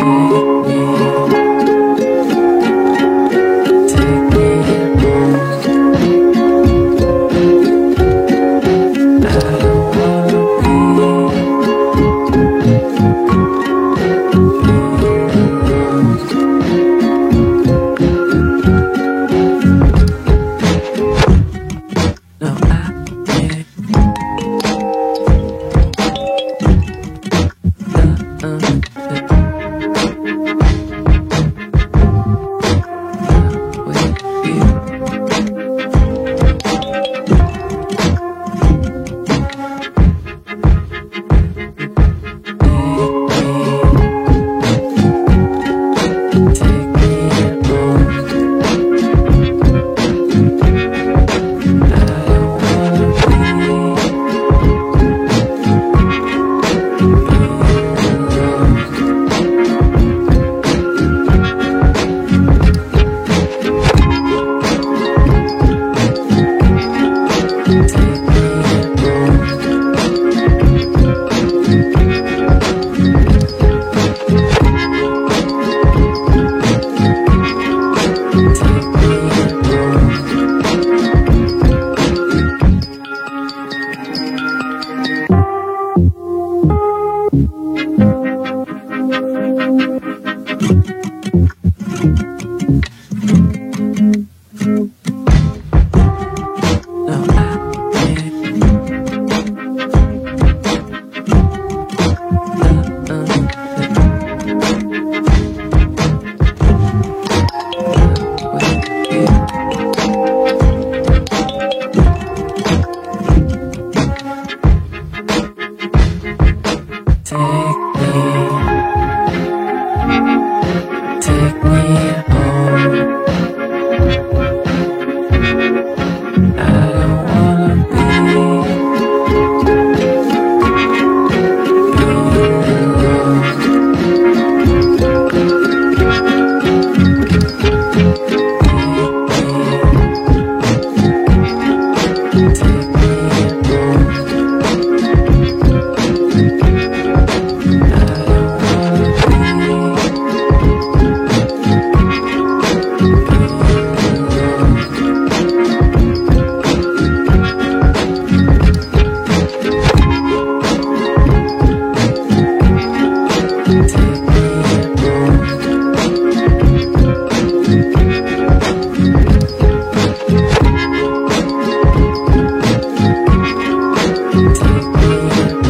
对。Thank Uh, You.